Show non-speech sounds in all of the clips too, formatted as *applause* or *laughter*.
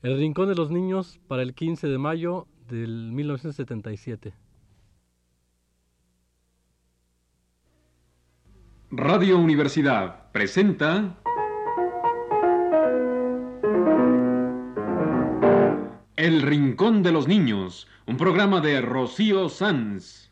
El Rincón de los Niños para el 15 de mayo del 1977. Radio Universidad presenta El Rincón de los Niños, un programa de Rocío Sanz.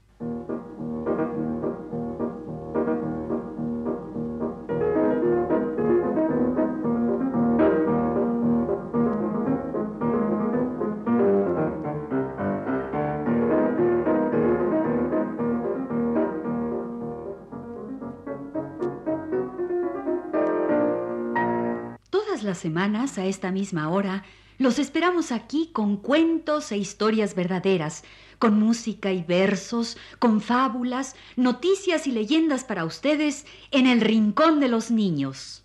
Semanas, a esta misma hora, los esperamos aquí con cuentos e historias verdaderas, con música y versos, con fábulas, noticias y leyendas para ustedes en el Rincón de los Niños.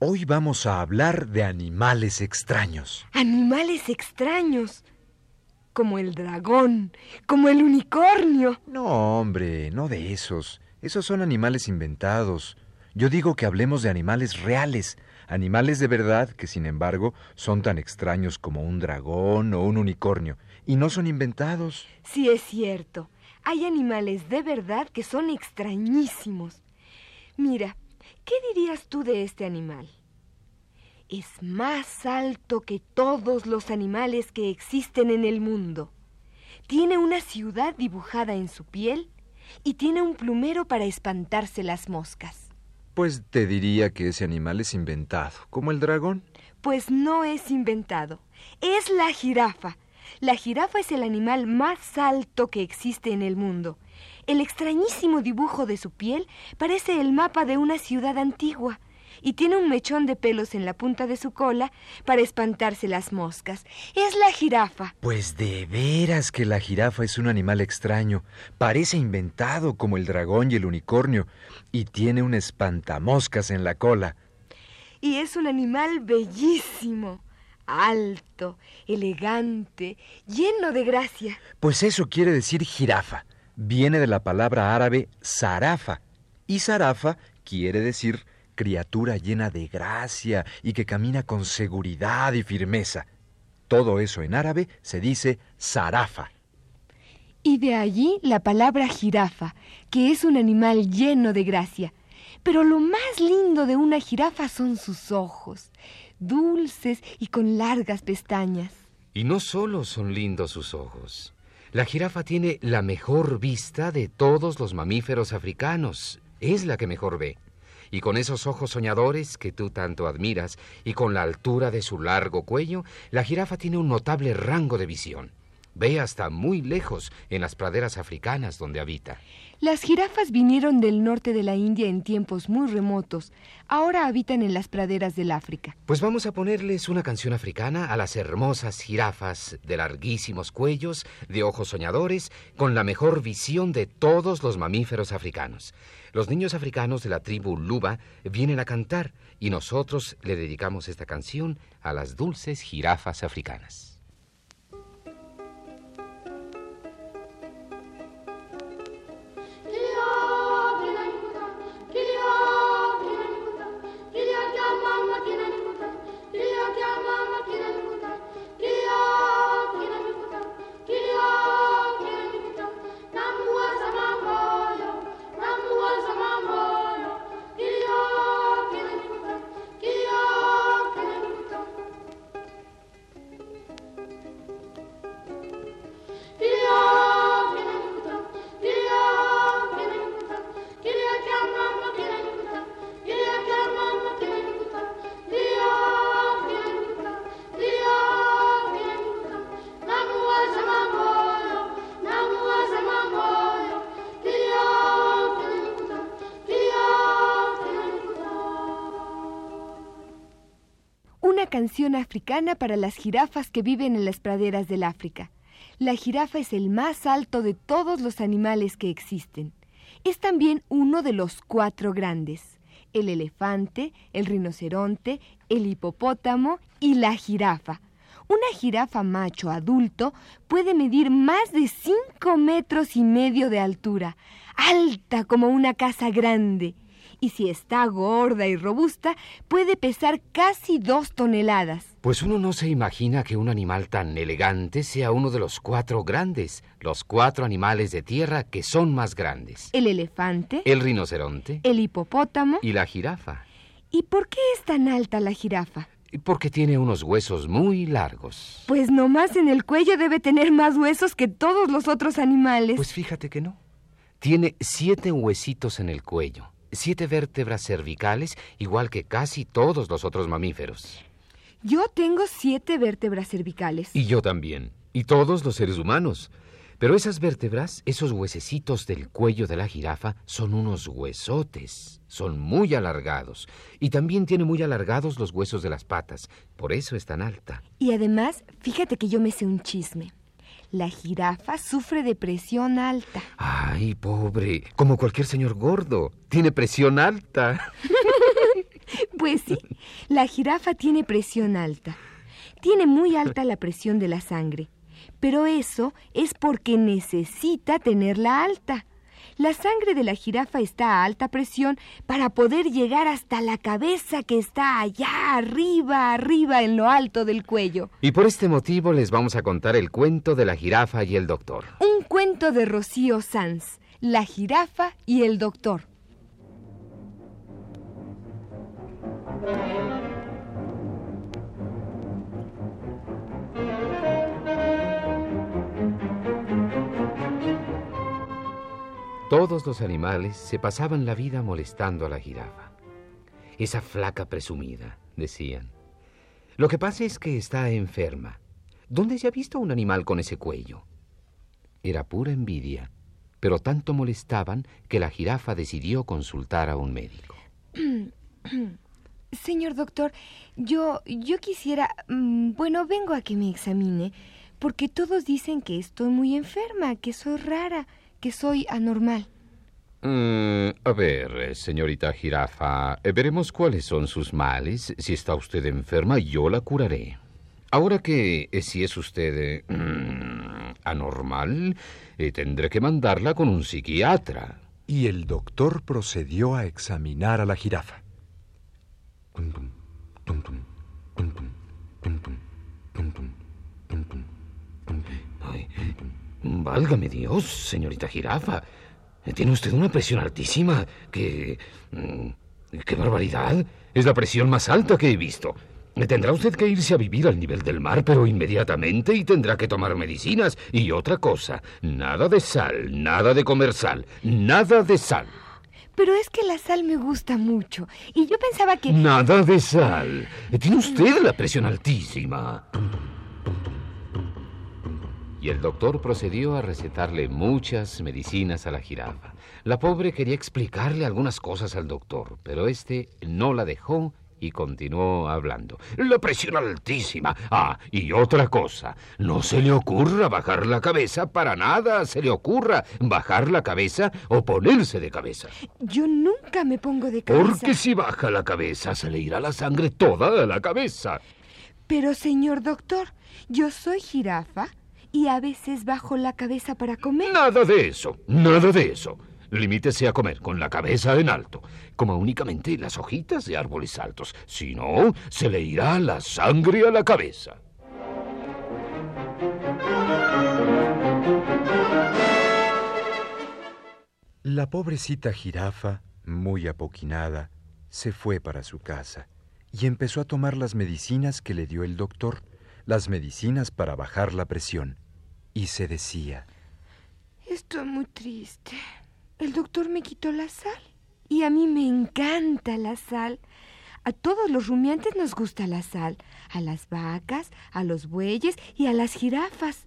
Hoy vamos a hablar de animales extraños. Animales extraños. Como el dragón, como el unicornio. No, hombre, no de esos. Esos son animales inventados. Yo digo que hablemos de animales reales, animales de verdad que sin embargo son tan extraños como un dragón o un unicornio, y no son inventados. Sí es cierto. Hay animales de verdad que son extrañísimos. Mira, ¿qué dirías tú de este animal? Es más alto que todos los animales que existen en el mundo. Tiene una ciudad dibujada en su piel y tiene un plumero para espantarse las moscas. Pues te diría que ese animal es inventado, como el dragón. Pues no es inventado, es la jirafa. La jirafa es el animal más alto que existe en el mundo. El extrañísimo dibujo de su piel parece el mapa de una ciudad antigua y tiene un mechón de pelos en la punta de su cola para espantarse las moscas. Es la jirafa. Pues de veras que la jirafa es un animal extraño. Parece inventado como el dragón y el unicornio y tiene un espantamoscas en la cola. Y es un animal bellísimo, alto, elegante, lleno de gracia. Pues eso quiere decir jirafa. Viene de la palabra árabe zarafa. Y zarafa quiere decir criatura llena de gracia y que camina con seguridad y firmeza. Todo eso en árabe se dice zarafa. Y de allí la palabra jirafa, que es un animal lleno de gracia. Pero lo más lindo de una jirafa son sus ojos, dulces y con largas pestañas. Y no solo son lindos sus ojos. La jirafa tiene la mejor vista de todos los mamíferos africanos. Es la que mejor ve. Y con esos ojos soñadores que tú tanto admiras y con la altura de su largo cuello, la jirafa tiene un notable rango de visión. Ve hasta muy lejos en las praderas africanas donde habita. Las jirafas vinieron del norte de la India en tiempos muy remotos. Ahora habitan en las praderas del África. Pues vamos a ponerles una canción africana a las hermosas jirafas de larguísimos cuellos, de ojos soñadores, con la mejor visión de todos los mamíferos africanos. Los niños africanos de la tribu Luba vienen a cantar y nosotros le dedicamos esta canción a las dulces jirafas africanas. Canción africana para las jirafas que viven en las praderas del África. La jirafa es el más alto de todos los animales que existen. Es también uno de los cuatro grandes. El elefante, el rinoceronte, el hipopótamo y la jirafa. Una jirafa macho adulto puede medir más de cinco metros y medio de altura, alta como una casa grande, y si está gorda y robusta, puede pesar casi dos toneladas. Pues uno no se imagina que un animal tan elegante sea uno de los cuatro grandes, los cuatro animales de tierra que son más grandes. El elefante, El rinoceronte el hipopótamo. y la jirafa. ¿Y por qué es tan alta la jirafa? Porque tiene unos huesos muy largos. Pues nomás en el cuello debe tener más huesos que todos los otros animales. Pues fíjate que no. Tiene siete huesitos en el cuello, siete vértebras cervicales, igual que casi todos los otros mamíferos. Yo tengo siete vértebras cervicales. Y yo también. Y todos los seres humanos. Pero esas vértebras, esos huesecitos del cuello de la jirafa, son unos huesotes. Son muy alargados. Y también tiene muy alargados los huesos de las patas. Por eso es tan alta. Y además, fíjate que yo me sé un chisme. La jirafa sufre de presión alta. Ay, pobre. Como cualquier señor gordo. Tiene presión alta. *laughs* Pues sí, la jirafa tiene presión alta. Tiene muy alta la presión de la sangre. Pero eso es porque necesita tenerla alta. La sangre de la jirafa está a alta presión para poder llegar hasta la cabeza que está allá arriba, arriba en lo alto del cuello. Y por este motivo les vamos a contar el cuento de la jirafa y el doctor. Un cuento de Rocío Sanz, La jirafa y el doctor. Todos los animales se pasaban la vida molestando a la jirafa. Esa flaca presumida, decían. Lo que pasa es que está enferma. ¿Dónde se ha visto un animal con ese cuello? Era pura envidia, pero tanto molestaban que la jirafa decidió consultar a un médico. *clears throat* Señor doctor, yo yo quisiera, mm, bueno, vengo a que me examine, porque todos dicen que estoy muy enferma, que soy rara, que soy anormal. Mm, a ver, señorita jirafa, eh, veremos cuáles son sus males. Si está usted enferma, yo la curaré. Ahora que eh, si es usted eh, mm, anormal, tendré que mandarla con un psiquiatra. Y el doctor procedió a examinar a la jirafa. Tum, tum, tum, Válgame Dios, señorita jirafa. Tiene usted una presión altísima. ¡Qué. mm, ¡Qué barbaridad! Es la presión más alta que he visto. Tendrá usted que irse a vivir al nivel del mar, pero inmediatamente, y tendrá que tomar medicinas. Y otra cosa, nada de sal, nada de comer sal, nada de sal. Pero es que la sal me gusta mucho, y yo pensaba que... Nada de sal. Tiene usted la presión altísima. Y el doctor procedió a recetarle muchas medicinas a la jirafa. La pobre quería explicarle algunas cosas al doctor, pero este no la dejó y continuó hablando. La presión altísima. Ah, y otra cosa. No se le ocurra bajar la cabeza para nada. Se le ocurra bajar la cabeza o ponerse de cabeza. Yo nunca me pongo de cabeza. Porque si baja la cabeza se le irá la sangre toda a la cabeza. Pero, señor doctor, yo soy jirafa y a veces bajo la cabeza para comer. Nada de eso, nada de eso. Limítese a comer con la cabeza en alto, como únicamente las hojitas de árboles altos. Si no, se le irá la sangre a la cabeza. La pobrecita jirafa, muy apoquinada, se fue para su casa y empezó a tomar las medicinas que le dio el doctor, las medicinas para bajar la presión. Y se decía, Estoy muy triste. El doctor me quitó la sal. Y a mí me encanta la sal. A todos los rumiantes nos gusta la sal. A las vacas, a los bueyes y a las jirafas.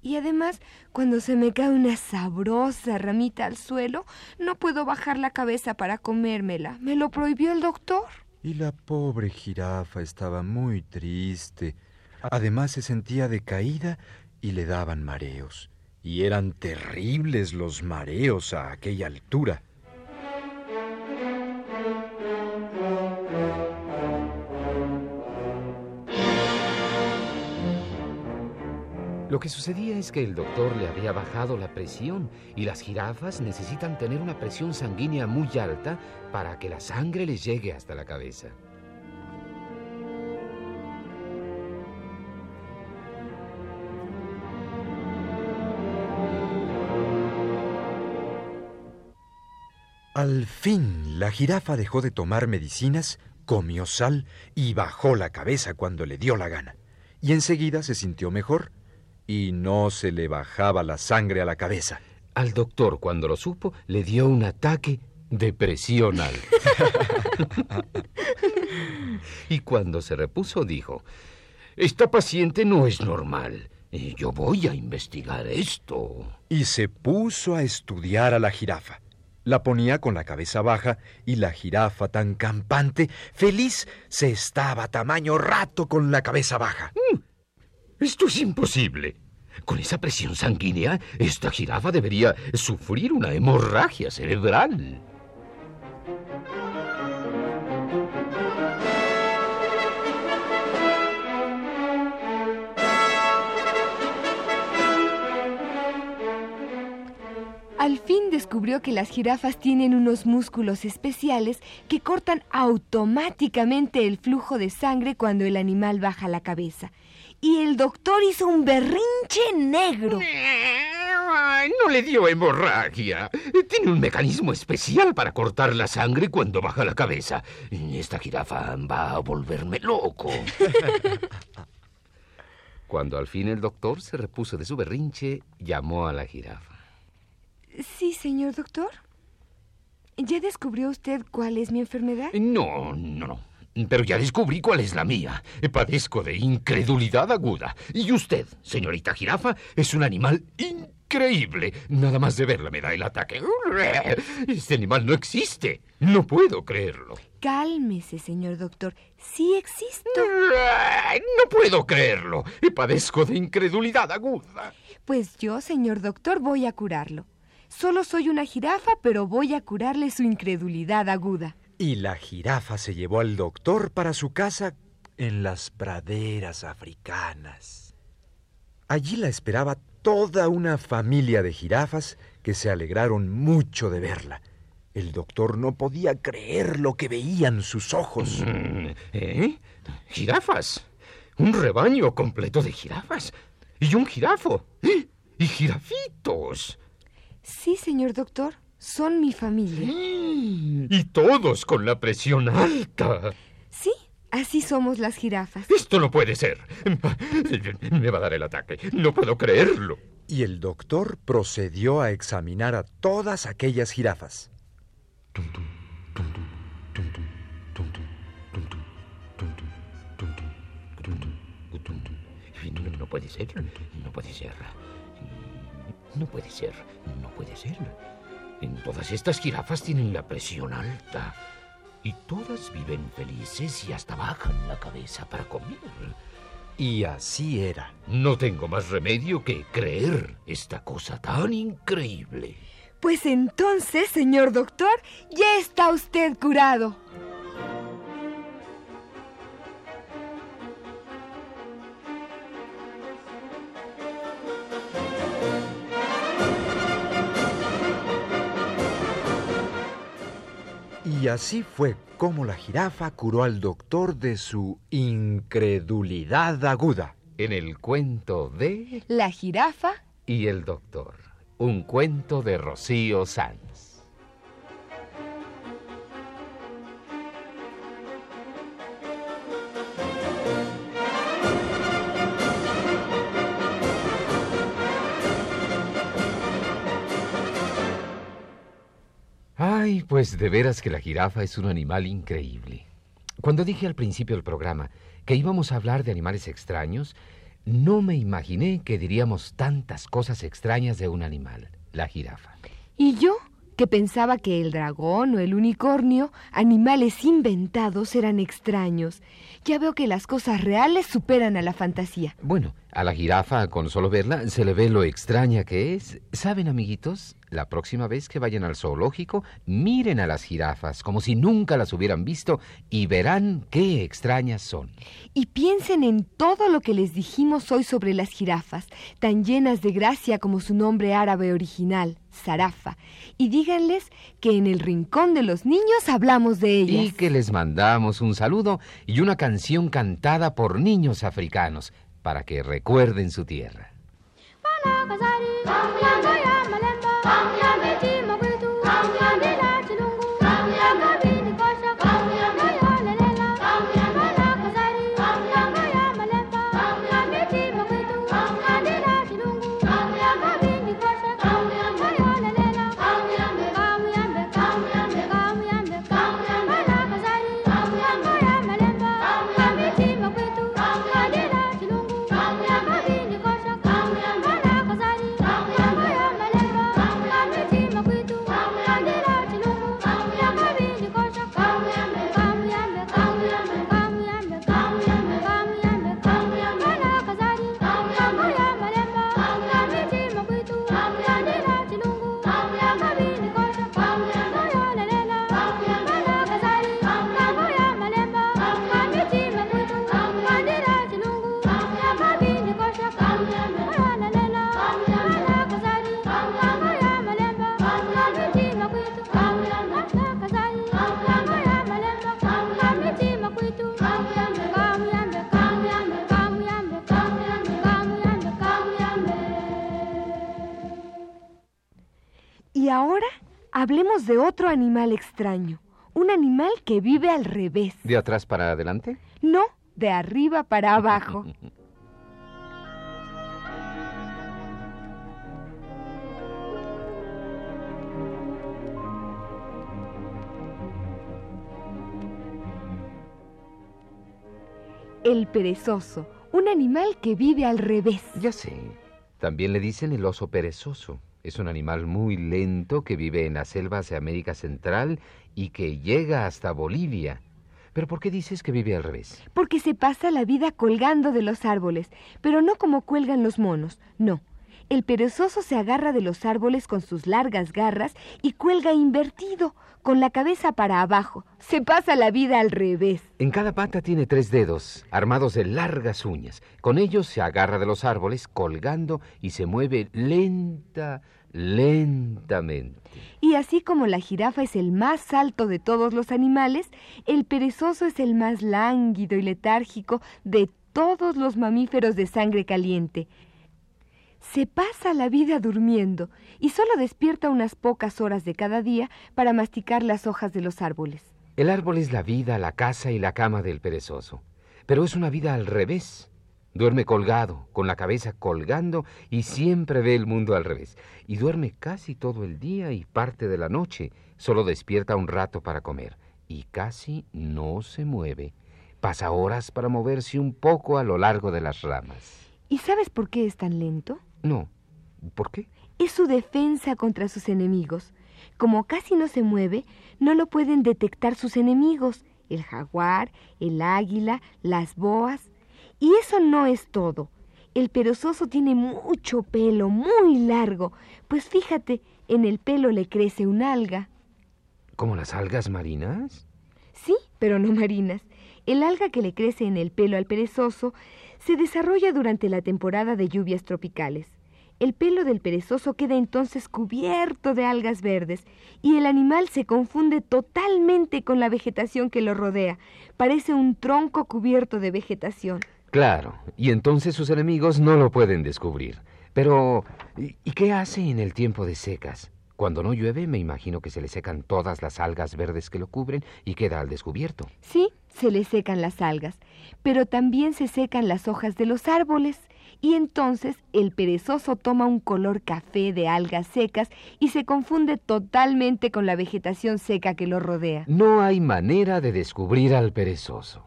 Y además, cuando se me cae una sabrosa ramita al suelo, no puedo bajar la cabeza para comérmela. Me lo prohibió el doctor. y la pobre jirafa estaba muy triste. Además se sentía decaída y le daban mareos. Y eran terribles los mareos a aquella altura. Lo que sucedía es que el doctor le había bajado la presión y las jirafas necesitan tener una presión sanguínea muy alta para que la sangre les llegue hasta la cabeza. Al fin, la jirafa dejó de tomar medicinas, comió sal y bajó la cabeza cuando le dio la gana. Y enseguida se sintió mejor y no se le bajaba la sangre a la cabeza. Al doctor, cuando lo supo, le dio un ataque de presión alta. *laughs* y cuando se repuso, dijo, Esta paciente no es normal. Yo voy a investigar esto. Y se puso a estudiar a la jirafa. La ponía con la cabeza baja y la jirafa tan campante, feliz, se estaba tamaño rato con la cabeza baja. Mm, esto es imposible. Con esa presión sanguínea, esta jirafa debería sufrir una hemorragia cerebral. Al fin descubrió que las jirafas tienen unos músculos especiales que cortan automáticamente el flujo de sangre cuando el animal baja la cabeza. Y el doctor hizo un berrinche negro. no le dio hemorragia. Tiene un mecanismo especial para cortar la sangre cuando baja la cabeza. Esta jirafa va a volverme loco. *laughs* Cuando al fin el doctor se repuso de su berrinche, llamó a la jirafa. Sí, señor doctor. ¿Ya descubrió usted cuál es mi enfermedad? No, no, no. Pero ya descubrí cuál es la mía. Padezco de incredulidad aguda. Y usted, señorita jirafa, es un animal increíble. Nada más de verla me da el ataque. Este animal no existe. No puedo creerlo. Cálmese, señor doctor. Sí existo. No puedo creerlo. Padezco de incredulidad aguda. Pues yo, señor doctor, voy a curarlo. Solo soy una jirafa, pero voy a curarle su incredulidad aguda. Y la jirafa se llevó al doctor para su casa en las praderas africanas. Allí la esperaba toda una familia de jirafas que se alegraron mucho de verla. El doctor no podía creer lo que veían sus ojos. *laughs* ¿Eh? ¿Jirafas? Un rebaño completo de jirafas. Y un jirafo. ¿Eh? Y jirafitos. Sí, señor doctor, son mi familia. Y todos con la presión alta. Sí, así somos las jirafas. Esto no puede ser. Me va a dar el ataque. No puedo creerlo. Y el doctor procedió a examinar a todas aquellas jirafas. No puede ser, no puede ser. No puede ser, no puede ser. En todas estas jirafas tienen la presión alta. Y todas viven felices y hasta bajan la cabeza para comer. Y así era. No tengo más remedio que creer esta cosa tan increíble. Pues entonces, señor doctor, ya está usted curado. Y así fue como la jirafa curó al doctor de su incredulidad aguda. En el cuento de... La jirafa y el doctor. Un cuento de Rocío Sanz. Pues de veras que la jirafa es un animal increíble. Cuando dije al principio del programa que íbamos a hablar de animales extraños, no me imaginé que diríamos tantas cosas extrañas de un animal, la jirafa. ¿Y yo? Que pensaba que el dragón o el unicornio, animales inventados, eran extraños. Ya veo que las cosas reales superan a la fantasía. Bueno, A la jirafa, con solo verla, se le ve lo extraña que es. ¿Saben, amiguitos? La próxima vez que vayan al zoológico, miren a las jirafas como si nunca las hubieran visto y verán qué extrañas son. Y piensen en todo lo que les dijimos hoy sobre las jirafas, tan llenas de gracia como su nombre árabe original, Zarafa. Y díganles que en el rincón de los niños hablamos de ellas. Y que les mandamos un saludo y una canción cantada por niños africanos para que recuerden su tierra. De otro animal extraño, un animal que vive al revés. ¿De atrás para adelante? No, de arriba para abajo. *laughs* El perezoso, un animal que vive al revés. Ya sé. También le dicen el oso perezoso. Es un animal muy lento que vive en las selvas de América Central y que llega hasta Bolivia. ¿Pero por qué dices que vive al revés? Porque se pasa la vida colgando de los árboles, pero no como cuelgan los monos, no. El perezoso se agarra de los árboles con sus largas garras y cuelga invertido, con la cabeza para abajo. Se pasa la vida al revés. En cada pata tiene tres dedos, armados de largas uñas. Con ellos se agarra de los árboles, colgando y se mueve lenta, lentamente. Y así como la jirafa es el más alto de todos los animales, el perezoso es el más lánguido y letárgico de todos los mamíferos de sangre caliente. Se pasa la vida durmiendo y solo despierta unas pocas horas de cada día para masticar las hojas de los árboles. El árbol es la vida, la casa y la cama del perezoso. Pero es una vida al revés. Duerme colgado, con la cabeza colgando y siempre ve el mundo al revés. Y duerme casi todo el día y parte de la noche. Solo despierta un rato para comer. Y casi no se mueve. Pasa horas para moverse un poco a lo largo de las ramas. ¿Y sabes por qué es tan lento? No. ¿Por qué? Es su defensa contra sus enemigos. Como casi no se mueve, no lo pueden detectar sus enemigos, el jaguar, el águila, las boas. Y eso no es todo. El perezoso tiene mucho pelo, muy largo, pues fíjate, en el pelo le crece un alga. ¿Como las algas marinas? Sí, pero no marinas. El alga que le crece en el pelo al perezoso se desarrolla durante la temporada de lluvias tropicales. El pelo del perezoso queda entonces cubierto de algas verdes y el animal se confunde totalmente con la vegetación que lo rodea. Parece un tronco cubierto de vegetación. Claro, y entonces sus enemigos no lo pueden descubrir. Pero, ¿y qué hace en el tiempo de secas? Cuando no llueve, me imagino que se le secan todas las algas verdes que lo cubren y queda al descubierto. Sí, se le secan las algas, pero también se secan las hojas de los árboles. Y entonces el perezoso toma un color café de algas secas y se confunde totalmente con la vegetación seca que lo rodea. No hay manera de descubrir al perezoso.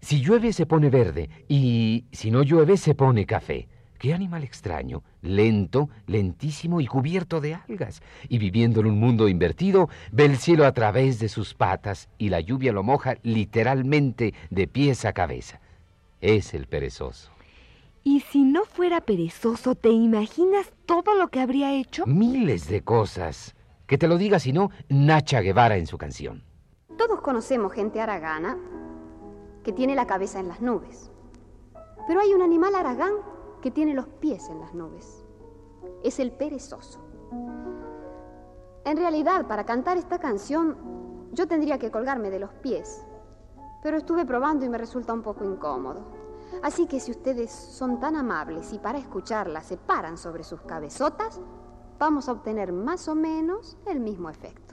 Si llueve se pone verde y si no llueve se pone café. Qué animal extraño, lento, lentísimo y cubierto de algas. Y viviendo en un mundo invertido, ve el cielo a través de sus patas y la lluvia lo moja literalmente de pies a cabeza. Es el perezoso. Y si no fuera perezoso, ¿te imaginas todo lo que habría hecho? Miles de cosas. Que te lo diga, si no, Nacha Guevara en su canción. Todos conocemos gente aragana que tiene la cabeza en las nubes. Pero hay un animal aragán que tiene los pies en las nubes. Es el perezoso. En realidad, para cantar esta canción, yo tendría que colgarme de los pies. Pero estuve probando y me resulta un poco incómodo. Así que si ustedes son tan amables y para escucharla se paran sobre sus cabezotas, vamos a obtener más o menos el mismo efecto.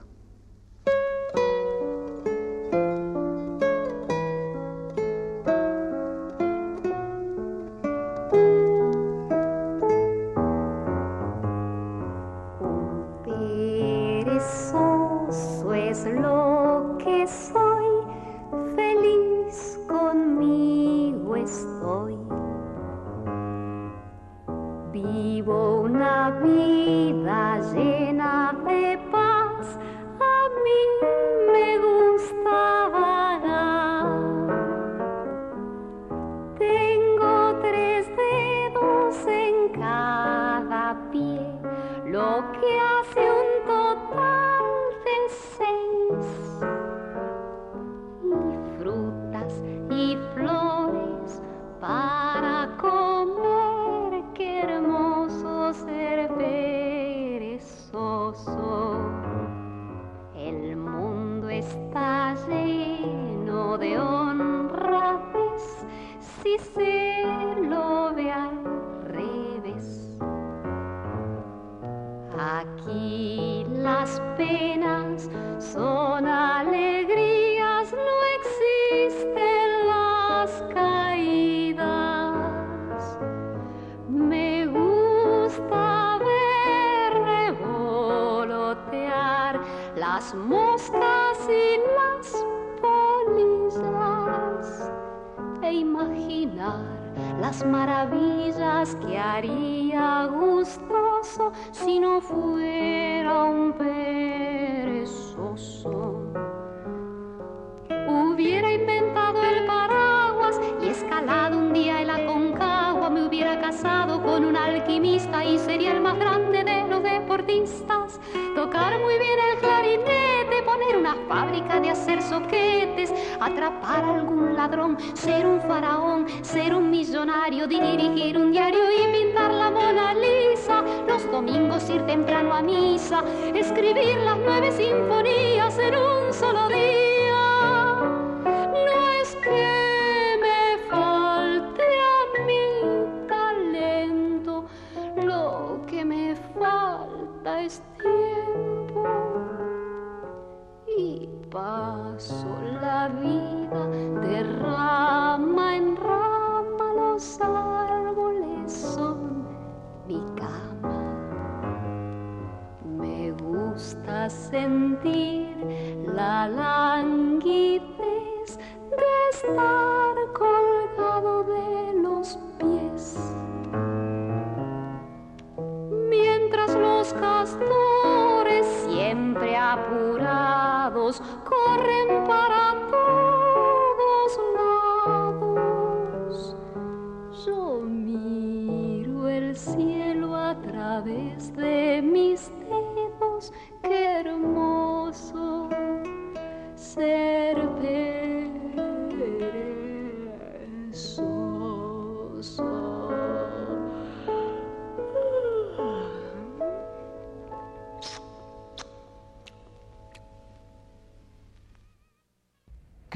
Casado con un alquimista y sería el más grande de los deportistas. Tocar muy bien el clarinete, poner una fábrica de hacer soquetes, atrapar algún ladrón, ser un faraón, ser un millonario, dirigir un diario y pintar la Mona Lisa. Los domingos ir temprano a misa, escribir las nueve sinfonías en un solo día. La vida de rama en rama, los árboles son mi cama. Me gusta sentir la languidez de estar colgado de los pies. Mientras los castores siempre apurados corren para todos lados. Yo miro el cielo a través de mis dedos, qué hermoso ser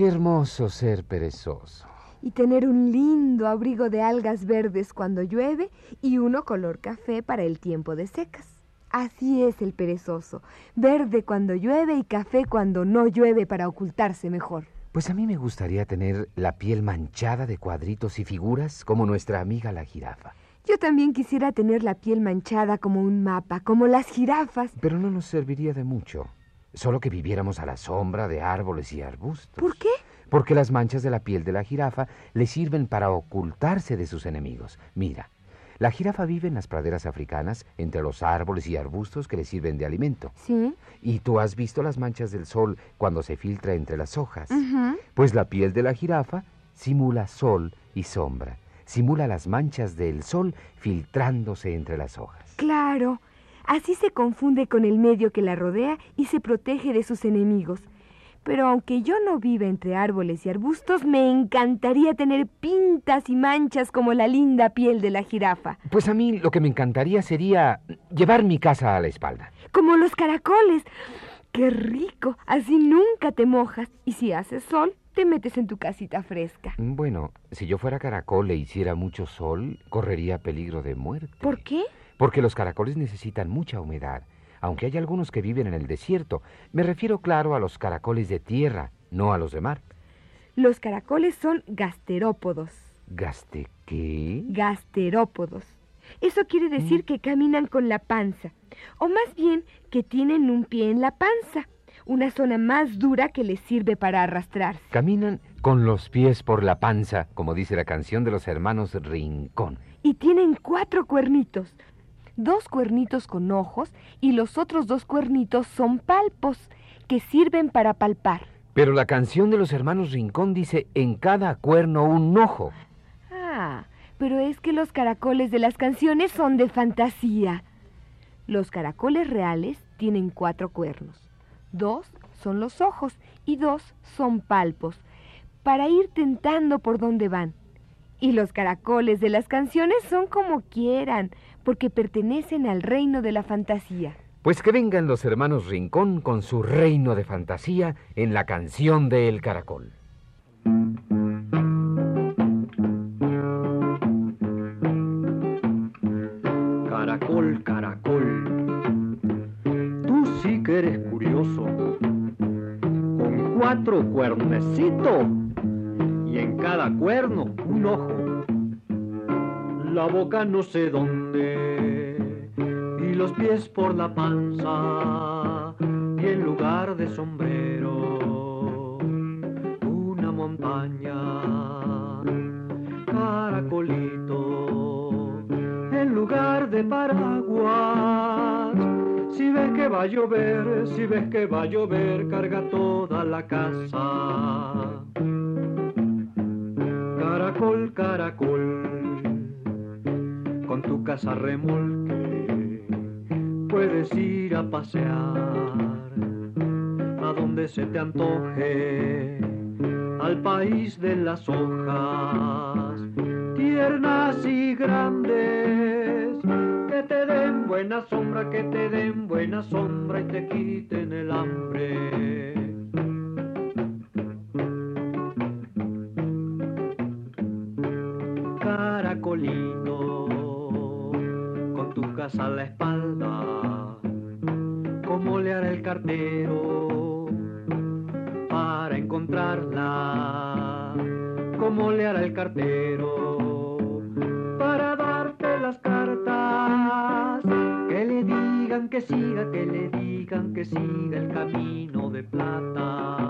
Qué hermoso ser perezoso. Y tener un lindo abrigo de algas verdes cuando llueve y uno color café para el tiempo de secas. Así es el perezoso, verde cuando llueve y café cuando no llueve para ocultarse mejor. Pues a mí me gustaría tener la piel manchada de cuadritos y figuras como nuestra amiga la jirafa. Yo también quisiera tener la piel manchada como un mapa, como las jirafas. Pero no nos serviría de mucho. Solo que viviéramos a la sombra de árboles y arbustos. ¿Por qué? Porque las manchas de la piel de la jirafa le sirven para ocultarse de sus enemigos. Mira, la jirafa vive en las praderas africanas, entre los árboles y arbustos que le sirven de alimento. Sí. Y tú has visto las manchas del sol cuando se filtra entre las hojas. Pues la piel de la jirafa simula sol y sombra. simula las manchas del sol filtrándose entre las hojas. Claro, así se confunde con el medio que la rodea y se protege de sus enemigos. Pero aunque yo no viva entre árboles y arbustos, me encantaría tener pintas y manchas como la linda piel de la jirafa. Pues a mí lo que me encantaría sería llevar mi casa a la espalda. Como los caracoles. ¡Qué rico! Así nunca te mojas. Y si hace sol, te metes en tu casita fresca. Bueno, si yo fuera caracol e hiciera mucho sol, correría peligro de muerte. ¿Por qué? Porque los caracoles necesitan mucha humedad aunque hay algunos que viven en el desierto. Me refiero, claro, a los caracoles de tierra, no a los de mar. Los caracoles son gasterópodos. ¿Gaste qué? Gasterópodos. Eso quiere decir mm. que caminan con la panza, o más bien que tienen un pie en la panza, una zona más dura que les sirve para arrastrarse. Caminan con los pies por la panza, como dice la canción de los hermanos Rincón. Y tienen cuatro cuernitos, dos cuernitos con ojos y los otros dos cuernitos son palpos, que sirven para palpar. Pero la canción de los hermanos Rincón dice en cada cuerno un ojo. Ah, pero es que los caracoles de las canciones son de fantasía. Los caracoles reales tienen cuatro cuernos. Dos son los ojos y dos son palpos, para ir tentando por donde van. Y los caracoles de las canciones son como quieran, porque pertenecen al reino de la fantasía. Pues que vengan los hermanos Rincón con su reino de fantasía en la canción de El Caracol. Caracol, caracol, tú sí que eres curioso, con cuatro cuernecitos cada cuerno un ojo. La boca no sé dónde y los pies por la panza y en lugar de sombrero una montaña caracolito en lugar de paraguas. Si ves que va a llover si ves que va a llover carga toda la casa caracol. Con tu casa remolque puedes ir a pasear. A donde se te antoje al país de las hojas tiernas y grandes. Que te den buena sombra que te den buena sombra y te quiten el hambre a la espalda, ¿cómo le hará el cartero para encontrarla? ¿Cómo le hará el cartero para darte las cartas? Que le digan que siga, que le digan que siga el camino de plata.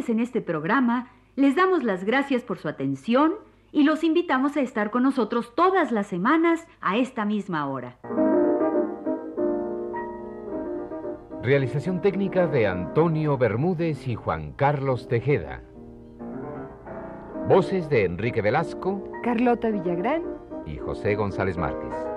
Participantes en este programa les damos las gracias por su atención y los invitamos a estar con nosotros todas las semanas a esta misma hora. Realización técnica de Antonio Bermúdez y Juan Carlos Tejeda. Voces de Enrique Velasco, Carlota Villagrán y José González Márquez.